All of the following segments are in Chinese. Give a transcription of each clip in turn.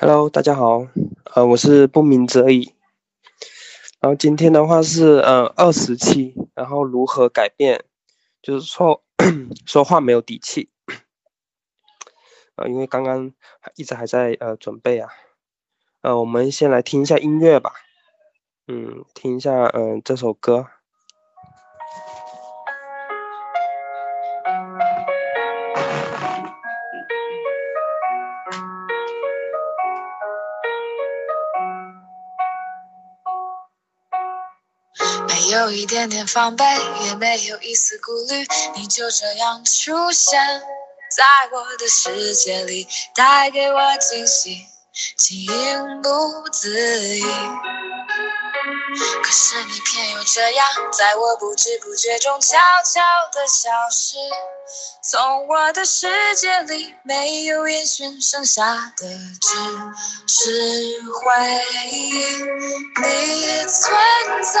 Hello，大家好，呃，我是不鸣则已。然后今天的话是呃二十期，然后如何改变，就是说 说话没有底气。呃，因为刚刚一直还在呃准备啊，呃，我们先来听一下音乐吧，嗯，听一下嗯这首歌。有一点点防备，也没有一丝顾虑，你就这样出现在我的世界里，带给我惊喜，情不自已。可是你偏又这样，在我不知不觉中悄悄地消失，从我的世界里没有音讯，剩下的只是回忆。你存在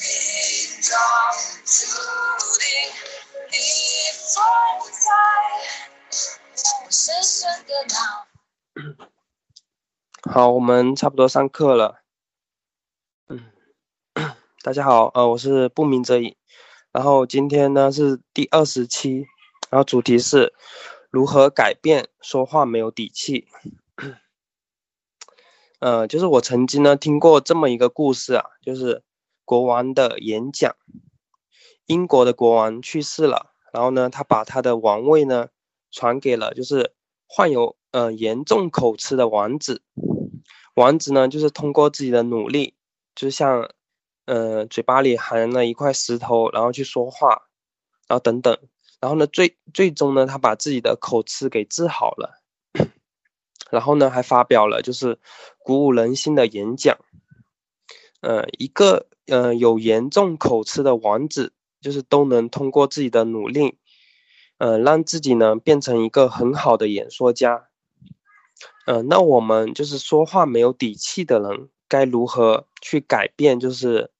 命中注定，你存在。好，我们差不多上课了。嗯，大家好，呃，我是不鸣则已。然后今天呢是第二十期，然后主题是如何改变说话没有底气。呃，就是我曾经呢听过这么一个故事啊，就是国王的演讲。英国的国王去世了，然后呢，他把他的王位呢传给了就是患有呃严重口吃的王子。王子呢，就是通过自己的努力，就像呃嘴巴里含了一块石头，然后去说话，然后等等，然后呢，最最终呢，他把自己的口吃给治好了。然后呢，还发表了就是鼓舞人心的演讲。呃，一个呃有严重口吃的王子。就是都能通过自己的努力，呃，让自己呢变成一个很好的演说家。呃，那我们就是说话没有底气的人，该如何去改变？就是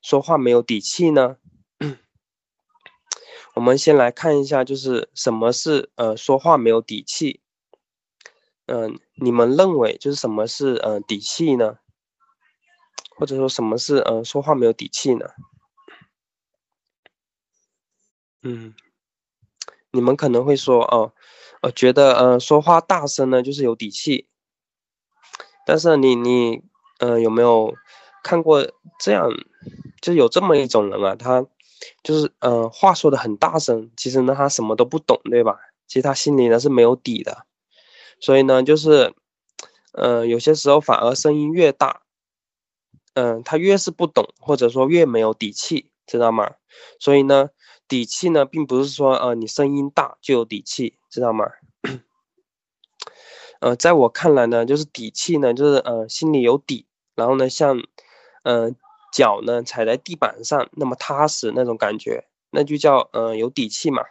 说话没有底气呢？我们先来看一下，就是什么是呃说话没有底气？嗯，你们认为就是什么是呃底气呢？或者说什么是呃说话没有底气呢？嗯，你们可能会说哦，我觉得呃说话大声呢就是有底气，但是你你嗯有没有看过这样，就有这么一种人啊，他就是呃话说的很大声，其实呢他什么都不懂，对吧？其实他心里呢是没有底的，所以呢就是呃有些时候反而声音越大，嗯他越是不懂，或者说越没有底气，知道吗？所以呢。底气呢，并不是说呃你声音大就有底气，知道吗？呃，在我看来呢，就是底气呢，就是呃心里有底，然后呢，像嗯脚呢踩在地板上那么踏实那种感觉，那就叫呃有底气嘛。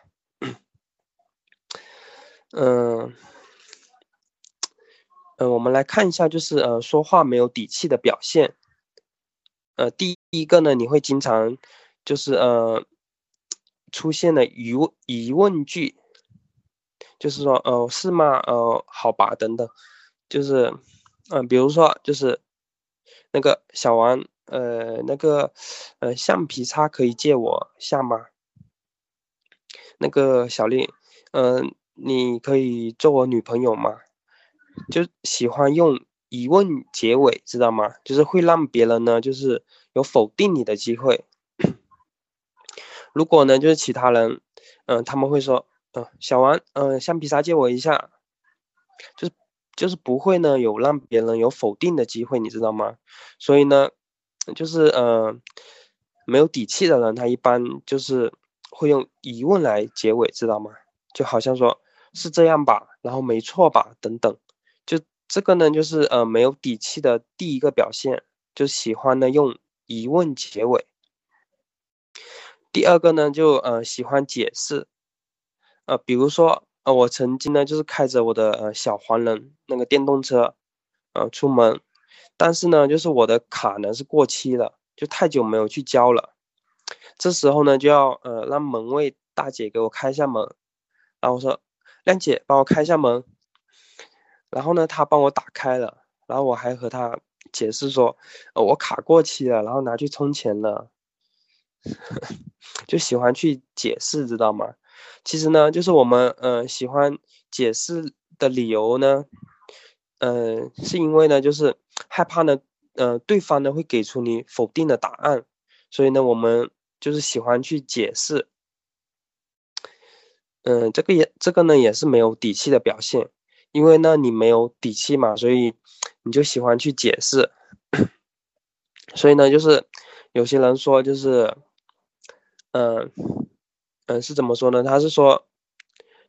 嗯 嗯，我们来看一下，就是呃说话没有底气的表现。呃，第一个呢，你会经常就是呃。出现了疑问疑问句，就是说，呃，是吗？呃，好吧，等等，就是，嗯，比如说，就是那个小王，呃，那个，呃，橡皮擦可以借我下吗？那个小丽，嗯，你可以做我女朋友吗？就喜欢用疑问结尾，知道吗？就是会让别人呢，就是有否定你的机会。如果呢，就是其他人，嗯，他们会说，嗯，小王，嗯，橡皮擦借我一下，就是就是不会呢有让别人有否定的机会，你知道吗？所以呢，就是呃，没有底气的人，他一般就是会用疑问来结尾，知道吗？就好像说是这样吧，然后没错吧，等等，这个呢，就是呃没有底气的第一个表现，就喜欢呢用疑问结尾。第二个呢，就呃喜欢解释，呃，比如说呃我曾经呢就是开着我的呃小黄人那个电动车，呃出门，但是呢就是我的卡呢是过期了，就太久没有去交了，这时候呢就要呃让门卫大姐给我开一下门，然后我说亮姐帮我开一下门，然后呢他帮我打开了，然后我还和他解释说，呃我卡过期了，然后拿去充钱了。就喜欢去解释，知道吗？其实呢，就是我们呃喜欢解释的理由呢，呃，是因为呢，就是害怕呢，呃，对方呢会给出你否定的答案，所以呢，我们就是喜欢去解释。嗯，这个也这个呢也是没有底气的表现，因为呢你没有底气嘛，所以你就喜欢去解释。所以呢，就是有些人说就是。嗯嗯，是怎么说呢？他是说，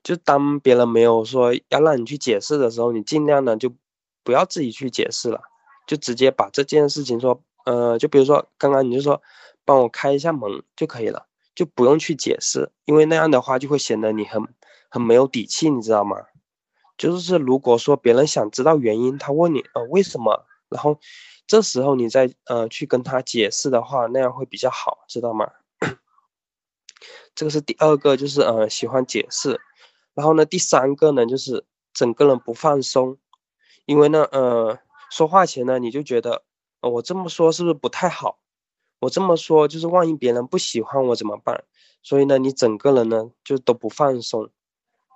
就当别人没有说要让你去解释的时候，你尽量呢就不要自己去解释了，就直接把这件事情说，呃，就比如说刚刚你就说帮我开一下门就可以了，就不用去解释，因为那样的话就会显得你很很没有底气，你知道吗？就是如果说别人想知道原因，他问你呃为什么，然后这时候你再呃去跟他解释的话，那样会比较好，知道吗？这个是第二个，就是呃喜欢解释，然后呢，第三个呢就是整个人不放松，因为呢呃说话前呢你就觉得，呃我这么说是不是不太好？我这么说就是万一别人不喜欢我怎么办？所以呢你整个人呢就都不放松，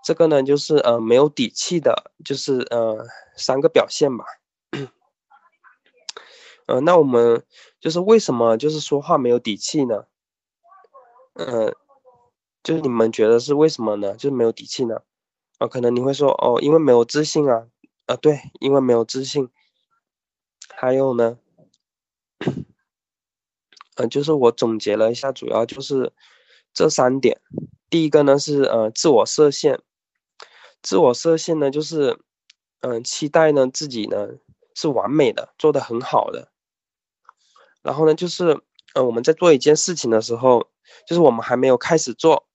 这个呢就是呃没有底气的，就是呃三个表现吧。呃那我们就是为什么就是说话没有底气呢？嗯。就是你们觉得是为什么呢？就是没有底气呢？啊，可能你会说哦，因为没有自信啊，啊，对，因为没有自信。还有呢，嗯，就是我总结了一下，主要就是这三点。第一个呢是呃自我设限，自我设限呢就是嗯期待呢自己呢是完美的，做的很好的。然后呢就是呃我们在做一件事情的时候，就是我们还没有开始做。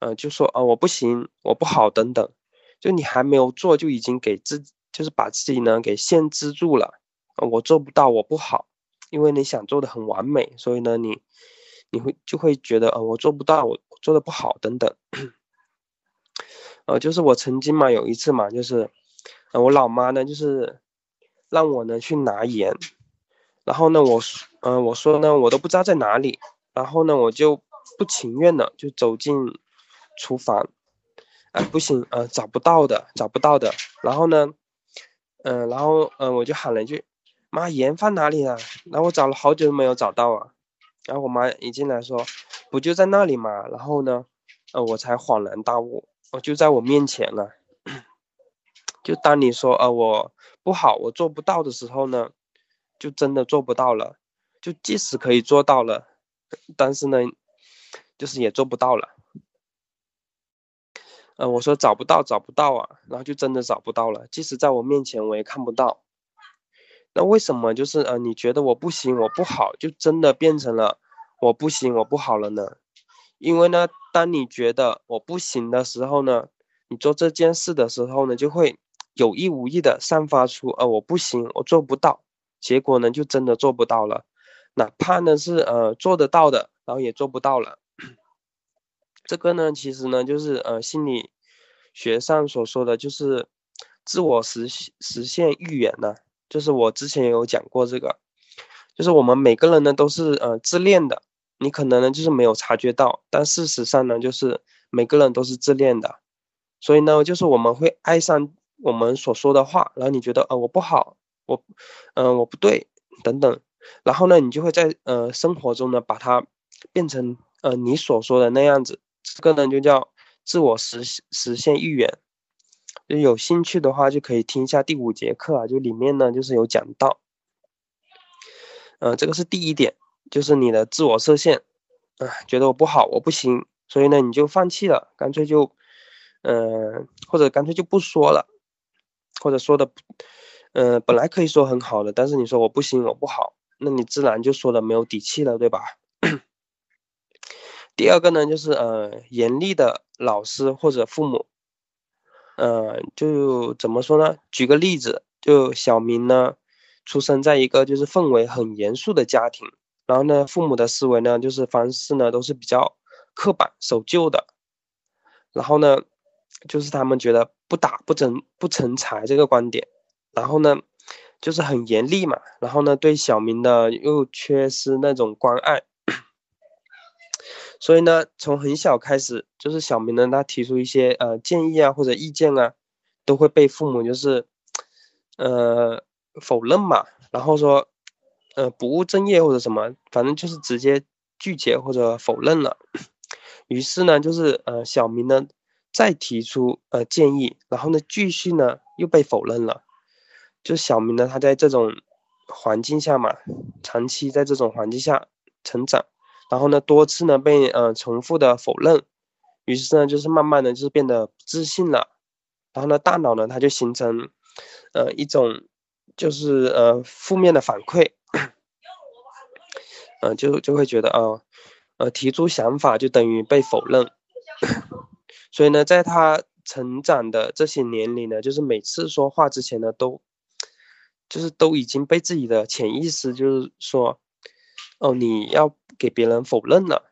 呃，就说啊，我不行，我不好，等等，就你还没有做，就已经给自，就是把自己呢给限制住了。呃，我做不到，我不好，因为你想做的很完美，所以呢，你你会就会觉得，呃，我做不到，我做的不好，等等。呃，就是我曾经嘛，有一次嘛，就是，呃，我老妈呢，就是让我呢去拿盐，然后呢，我，嗯，我说呢，我都不知道在哪里，然后呢，我就不情愿的就走进。厨房，哎，不行，呃，找不到的，找不到的。然后呢，嗯，然后，嗯，我就喊了一句：“妈，盐放哪里了？”然后我找了好久都没有找到啊。然后我妈一进来说：“不就在那里嘛。”然后呢，呃，我才恍然大悟，我就在我面前了。就当你说，呃，我不好，我做不到的时候呢，就真的做不到了。就即使可以做到了，但是呢，就是也做不到了。呃，我说找不到，找不到啊，然后就真的找不到了。即使在我面前，我也看不到。那为什么就是呃，你觉得我不行，我不好，就真的变成了我不行，我不好了呢？因为呢，当你觉得我不行的时候呢，你做这件事的时候呢，就会有意无意的散发出呃我不行，我做不到。结果呢，就真的做不到了。哪怕呢是呃做得到的，然后也做不到了。这个呢，其实呢，就是呃，心理学上所说的就是自我实实现预言呢，就是我之前有讲过这个，就是我们每个人呢都是呃自恋的，你可能呢就是没有察觉到，但事实上呢，就是每个人都是自恋的，所以呢，就是我们会爱上我们所说的话，然后你觉得呃我不好，我嗯我不对等等，然后呢，你就会在呃生活中呢把它变成。呃你所说的那样子，这个呢就叫自我实实现预言。就有兴趣的话，就可以听一下第五节课啊，就里面呢就是有讲到。嗯，这个是第一点，就是你的自我设限，啊，觉得我不好，我不行，所以呢你就放弃了，干脆就，嗯，或者干脆就不说了，或者说的，嗯，本来可以说很好的，但是你说我不行，我不好，那你自然就说的没有底气了，对吧？第二个呢，就是呃，严厉的老师或者父母。呃，就怎么说呢？举个例子，就小明呢，出生在一个就是氛围很严肃的家庭，然后呢，父母的思维呢，就是方式呢，都是比较刻板守旧的，然后呢，就是他们觉得不打不成不成才这个观点，然后呢，就是很严厉嘛，然后呢，对小明的又缺失那种关爱。所以呢，从很小开始，就是小明呢，他提出一些呃建议啊或者意见啊，都会被父母就是，呃否认嘛，然后说，呃不务正业或者什么，反正就是直接拒绝或者否认了。于是呢，就是呃小明呢再提出呃建议，然后呢继续呢又被否认了。就小明呢，他在这种环境下嘛，长期在这种环境下成长。然后呢，多次呢被呃重复的否认，于是呢就是慢慢的就是变得不自信了，然后呢大脑呢它就形成，呃一种就是呃负面的反馈，嗯就就会觉得啊，呃提出想法就等于被否认，所以呢在他成长的这些年里呢，就是每次说话之前呢都，就是都已经被自己的潜意识就是说。哦，你要给别人否认了，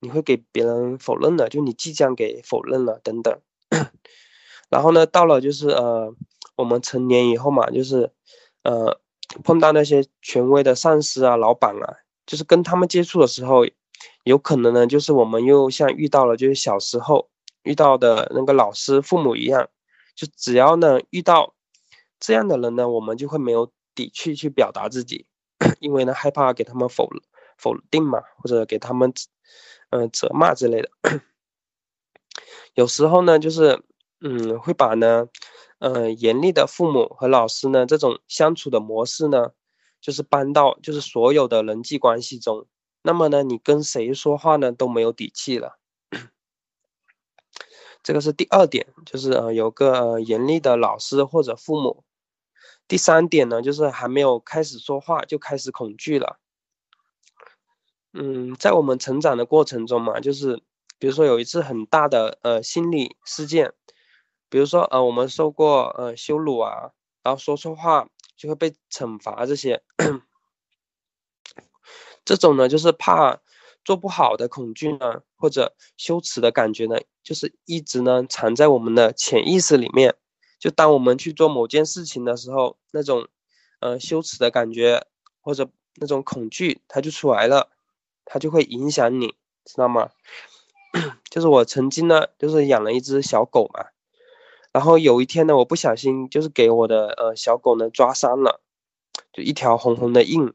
你会给别人否认了，就你即将给否认了等等。然后呢，到了就是呃，我们成年以后嘛，就是呃，碰到那些权威的上司啊、老板啊，就是跟他们接触的时候，有可能呢，就是我们又像遇到了就是小时候遇到的那个老师、父母一样，就只要呢遇到这样的人呢，我们就会没有底气去表达自己。因为呢，害怕给他们否否定嘛，或者给他们嗯责骂之类的。有时候呢，就是嗯会把呢，嗯严厉的父母和老师呢这种相处的模式呢，就是搬到就是所有的人际关系中。那么呢，你跟谁说话呢都没有底气了。这个是第二点，就是呃有个严厉的老师或者父母。第三点呢，就是还没有开始说话就开始恐惧了。嗯，在我们成长的过程中嘛，就是比如说有一次很大的呃心理事件，比如说呃我们受过呃羞辱啊，然后说错话就会被惩罚这些，这种呢就是怕做不好的恐惧呢，或者羞耻的感觉呢，就是一直呢藏在我们的潜意识里面。就当我们去做某件事情的时候，那种，呃，羞耻的感觉或者那种恐惧，它就出来了，它就会影响你，知道吗？就是我曾经呢，就是养了一只小狗嘛，然后有一天呢，我不小心就是给我的呃小狗呢抓伤了，就一条红红的印，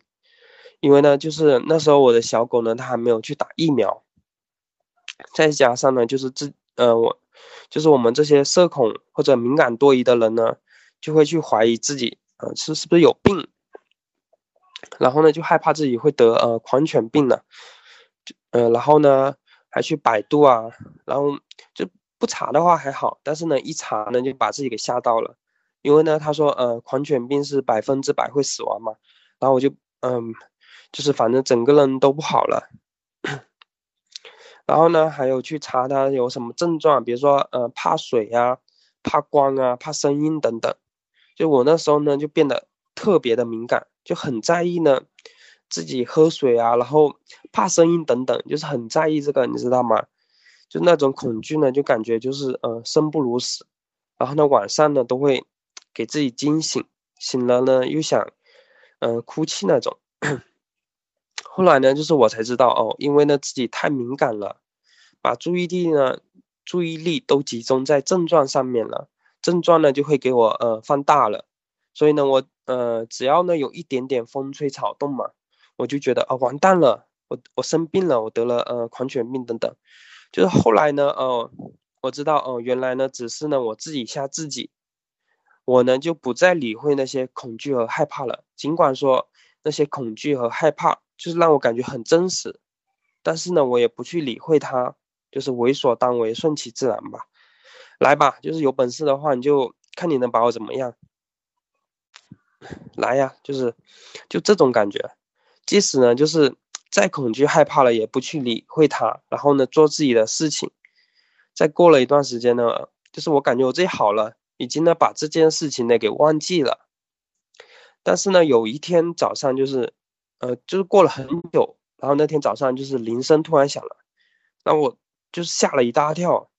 因为呢，就是那时候我的小狗呢，它还没有去打疫苗，再加上呢，就是自呃我。就是我们这些社恐或者敏感多疑的人呢，就会去怀疑自己，呃，是是不是有病，然后呢，就害怕自己会得呃狂犬病了，就呃，然后呢，还去百度啊，然后就不查的话还好，但是呢，一查呢就把自己给吓到了，因为呢，他说呃狂犬病是百分之百会死亡嘛，然后我就嗯，就是反正整个人都不好了。然后呢，还有去查他有什么症状，比如说呃怕水啊、怕光啊、怕声音等等。就我那时候呢，就变得特别的敏感，就很在意呢自己喝水啊，然后怕声音等等，就是很在意这个，你知道吗？就那种恐惧呢，就感觉就是呃生不如死。然后呢，晚上呢都会给自己惊醒，醒了呢又想嗯哭泣那种。后来呢，就是我才知道哦，因为呢自己太敏感了，把注意力呢注意力都集中在症状上面了，症状呢就会给我呃放大了，所以呢我呃只要呢有一点点风吹草动嘛，我就觉得啊完蛋了，我我生病了，我得了呃狂犬病等等。就是后来呢，哦，我知道哦，原来呢只是呢我自己吓自己，我呢就不再理会那些恐惧和害怕了。尽管说那些恐惧和害怕就是让我感觉很真实，但是呢我也不去理会它，就是为所当为，顺其自然吧。来吧，就是有本事的话，你就看你能把我怎么样。来呀，就是就这种感觉，即使呢就是再恐惧害怕了，也不去理会它，然后呢做自己的事情。再过了一段时间呢，就是我感觉我自己好了，已经呢把这件事情呢给忘记了。但是呢有一天早上就是，呃就是过了很久，然后那天早上就是铃声突然响了，那我就是吓了一大跳。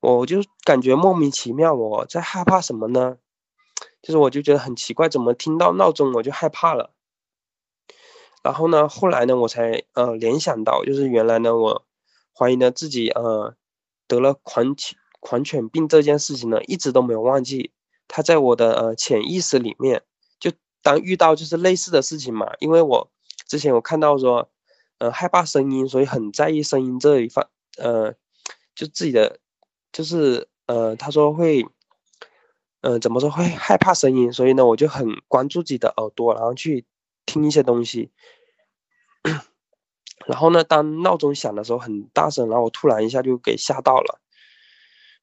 我就感觉莫名其妙，我在害怕什么呢？就是我就觉得很奇怪，怎么听到闹钟我就害怕了？然后呢，后来呢，我才呃联想到，就是原来呢，我怀疑呢自己呃得了狂犬狂犬病这件事情呢，一直都没有忘记，它在我的呃潜意识里面，就当遇到就是类似的事情嘛，因为我之前我看到说，呃害怕声音，所以很在意声音这一方，呃就自己的。就是呃，他说会，嗯，怎么说会害怕声音，所以呢，我就很关注自己的耳朵，然后去听一些东西。然后呢，当闹钟响的时候很大声，然后我突然一下就给吓到了。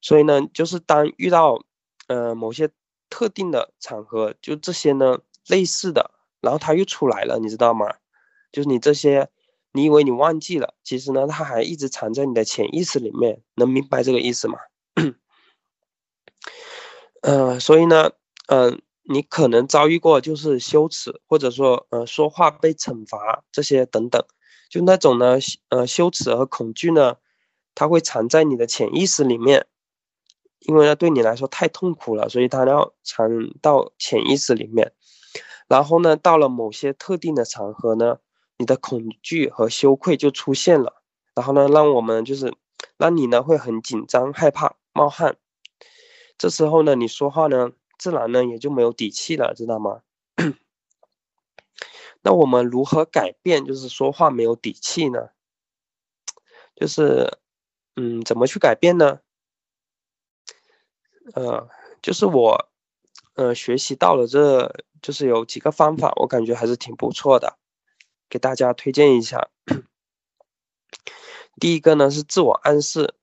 所以呢，就是当遇到呃某些特定的场合，就这些呢类似的，然后它又出来了，你知道吗？就是你这些。你以为你忘记了，其实呢，它还一直藏在你的潜意识里面，能明白这个意思吗？嗯，所以呢，嗯，你可能遭遇过就是羞耻，或者说呃说话被惩罚这些等等，就那种呢，呃羞耻和恐惧呢，它会藏在你的潜意识里面，因为呢对你来说太痛苦了，所以它要藏到潜意识里面，然后呢到了某些特定的场合呢。你的恐惧和羞愧就出现了，然后呢，让我们就是让你呢会很紧张、害怕、冒汗。这时候呢，你说话呢，自然呢也就没有底气了，知道吗？那我们如何改变就是说话没有底气呢？就是嗯，怎么去改变呢？呃，就是我呃学习到了，这就是有几个方法，我感觉还是挺不错的。给大家推荐一下，第一个呢是自我暗示，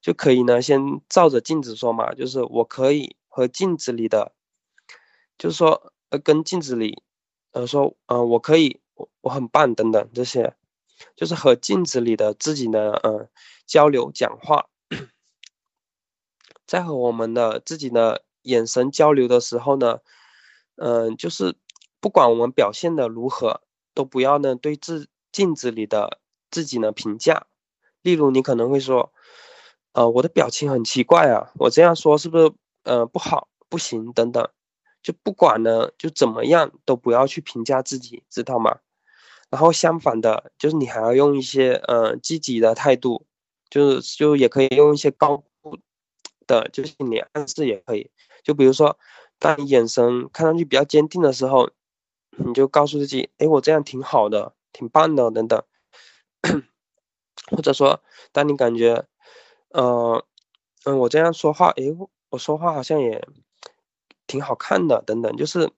就可以呢先照着镜子说嘛，就是我可以和镜子里的，就是说呃跟镜子里，呃说呃我可以我我很棒等等这些，就是和镜子里的自己呢呃交流讲话，在和我们的自己的眼神交流的时候呢，嗯就是不管我们表现的如何。都不要呢对自镜子里的自己呢评价，例如你可能会说，呃我的表情很奇怪啊，我这样说是不是呃不好不行等等，就不管呢就怎么样都不要去评价自己，知道吗？然后相反的，就是你还要用一些呃积极的态度，就是就也可以用一些高的，就是你暗示也可以，就比如说当你眼神看上去比较坚定的时候。你就告诉自己，哎，我这样挺好的，挺棒的，等等。或者说，当你感觉，呃，嗯，我这样说话，哎，我说话好像也挺好看的，等等，就是，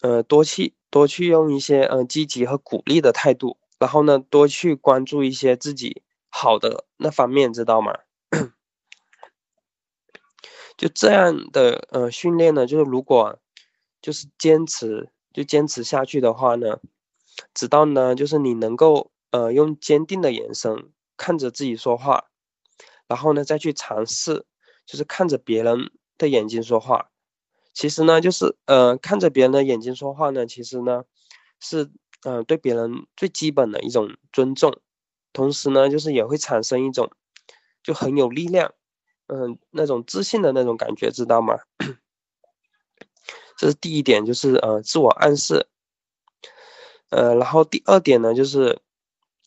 呃，多去多去用一些嗯积极和鼓励的态度，然后呢，多去关注一些自己好的那方面，知道吗？就这样的呃训练呢，就是如果就是坚持。就坚持下去的话呢，直到呢，就是你能够呃用坚定的眼神看着自己说话，然后呢再去尝试，就是看着别人的眼睛说话。其实呢，就是呃看着别人的眼睛说话呢，其实呢是呃对别人最基本的一种尊重，同时呢，就是也会产生一种就很有力量，嗯那种自信的那种感觉，知道吗？这是第一点，就是呃自我暗示，呃，然后第二点呢，就是，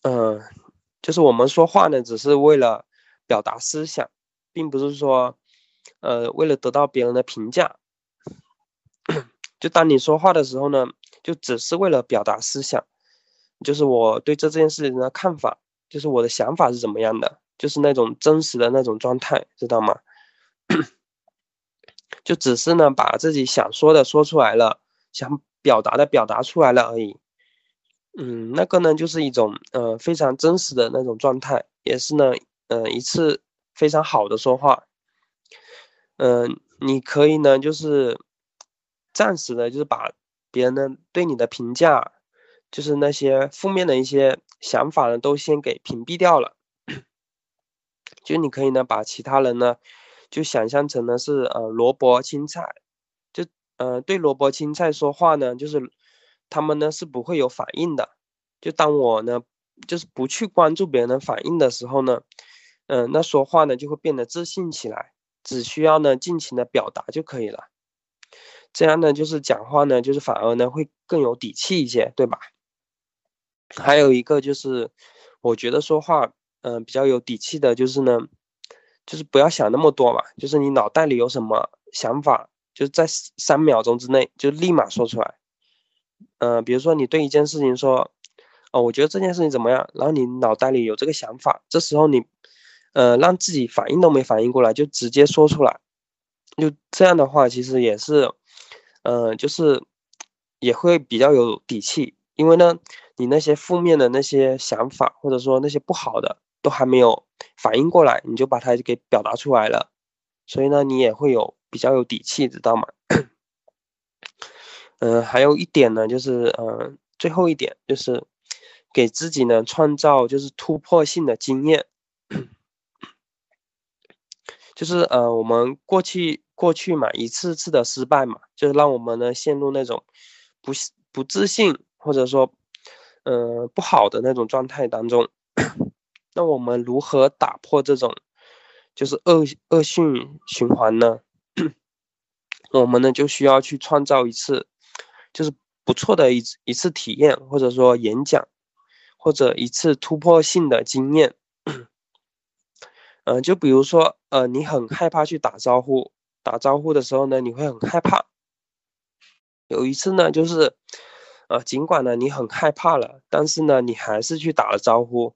嗯，就是我们说话呢，只是为了表达思想，并不是说，呃，为了得到别人的评价。就当你说话的时候呢，就只是为了表达思想，就是我对这件事情的看法，就是我的想法是怎么样的，就是那种真实的那种状态，知道吗？就只是呢，把自己想说的说出来了，想表达的表达出来了而已。嗯，那个呢，就是一种呃非常真实的那种状态，也是呢，嗯，一次非常好的说话。嗯，你可以呢，就是暂时的，就是把别人呢对你的评价，就是那些负面的一些想法呢，都先给屏蔽掉了。就你可以呢，把其他人呢。就想象成呢是呃萝卜青菜，就呃对萝卜青菜说话呢，就是他们呢是不会有反应的。就当我呢就是不去关注别人的反应的时候呢，嗯，那说话呢就会变得自信起来，只需要呢尽情的表达就可以了。这样呢就是讲话呢就是反而呢会更有底气一些，对吧？还有一个就是我觉得说话嗯比较有底气的就是呢。就是不要想那么多嘛，就是你脑袋里有什么想法，就在三秒钟之内就立马说出来。嗯，比如说你对一件事情说，哦，我觉得这件事情怎么样？然后你脑袋里有这个想法，这时候你，呃，让自己反应都没反应过来，就直接说出来。就这样的话，其实也是，嗯，就是也会比较有底气，因为呢，你那些负面的那些想法，或者说那些不好的。都还没有反应过来，你就把它给表达出来了，所以呢，你也会有比较有底气，知道吗？嗯，还有一点呢，就是嗯，最后一点就是给自己呢创造就是突破性的经验，就是呃，我们过去过去嘛，一次次的失败嘛，就是让我们呢陷入那种不不自信或者说嗯不好的那种状态当中。那我们如何打破这种就是恶恶性循环呢？我们呢就需要去创造一次就是不错的一一次体验，或者说演讲，或者一次突破性的经验。嗯，就比如说，呃，你很害怕去打招呼，打招呼的时候呢，你会很害怕。有一次呢，就是呃，尽管呢你很害怕了，但是呢，你还是去打了招呼。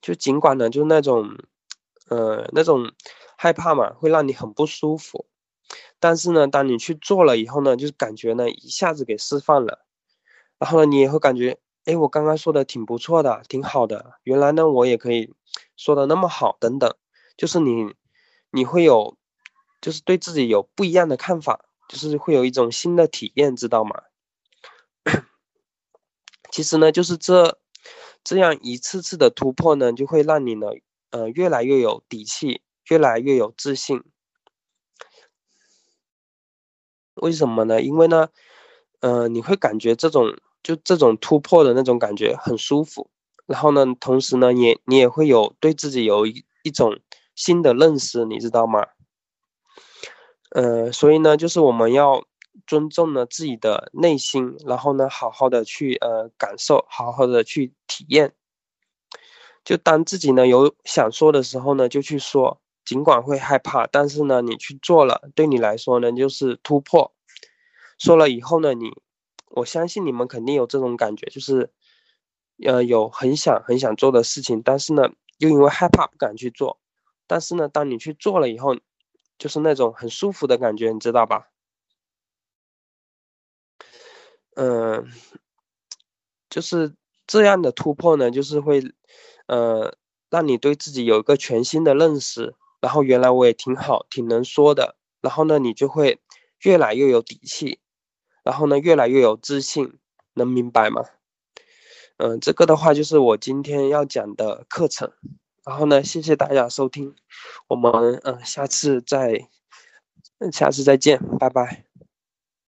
就尽管呢，就那种，呃，那种害怕嘛，会让你很不舒服。但是呢，当你去做了以后呢，就是感觉呢一下子给释放了。然后呢，你也会感觉，哎，我刚刚说的挺不错的，挺好的。原来呢，我也可以说的那么好，等等。就是你，你会有，就是对自己有不一样的看法，就是会有一种新的体验，知道吗？其实呢，就是这。这样一次次的突破呢，就会让你呢，呃，越来越有底气，越来越有自信。为什么呢？因为呢，呃，你会感觉这种就这种突破的那种感觉很舒服。然后呢，同时呢，也你也会有对自己有一一种新的认识，你知道吗？呃，所以呢，就是我们要。尊重了自己的内心，然后呢，好好的去呃感受，好好的去体验。就当自己呢有想说的时候呢，就去说，尽管会害怕，但是呢，你去做了，对你来说呢就是突破。说了以后呢，你我相信你们肯定有这种感觉，就是呃有很想很想做的事情，但是呢又因为害怕不敢去做。但是呢，当你去做了以后，就是那种很舒服的感觉，你知道吧？嗯，就是这样的突破呢，就是会，呃，让你对自己有一个全新的认识。然后原来我也挺好，挺能说的。然后呢，你就会越来越有底气，然后呢，越来越有自信，能明白吗？嗯，这个的话就是我今天要讲的课程。然后呢，谢谢大家收听，我们嗯下次再，下次再见，拜拜。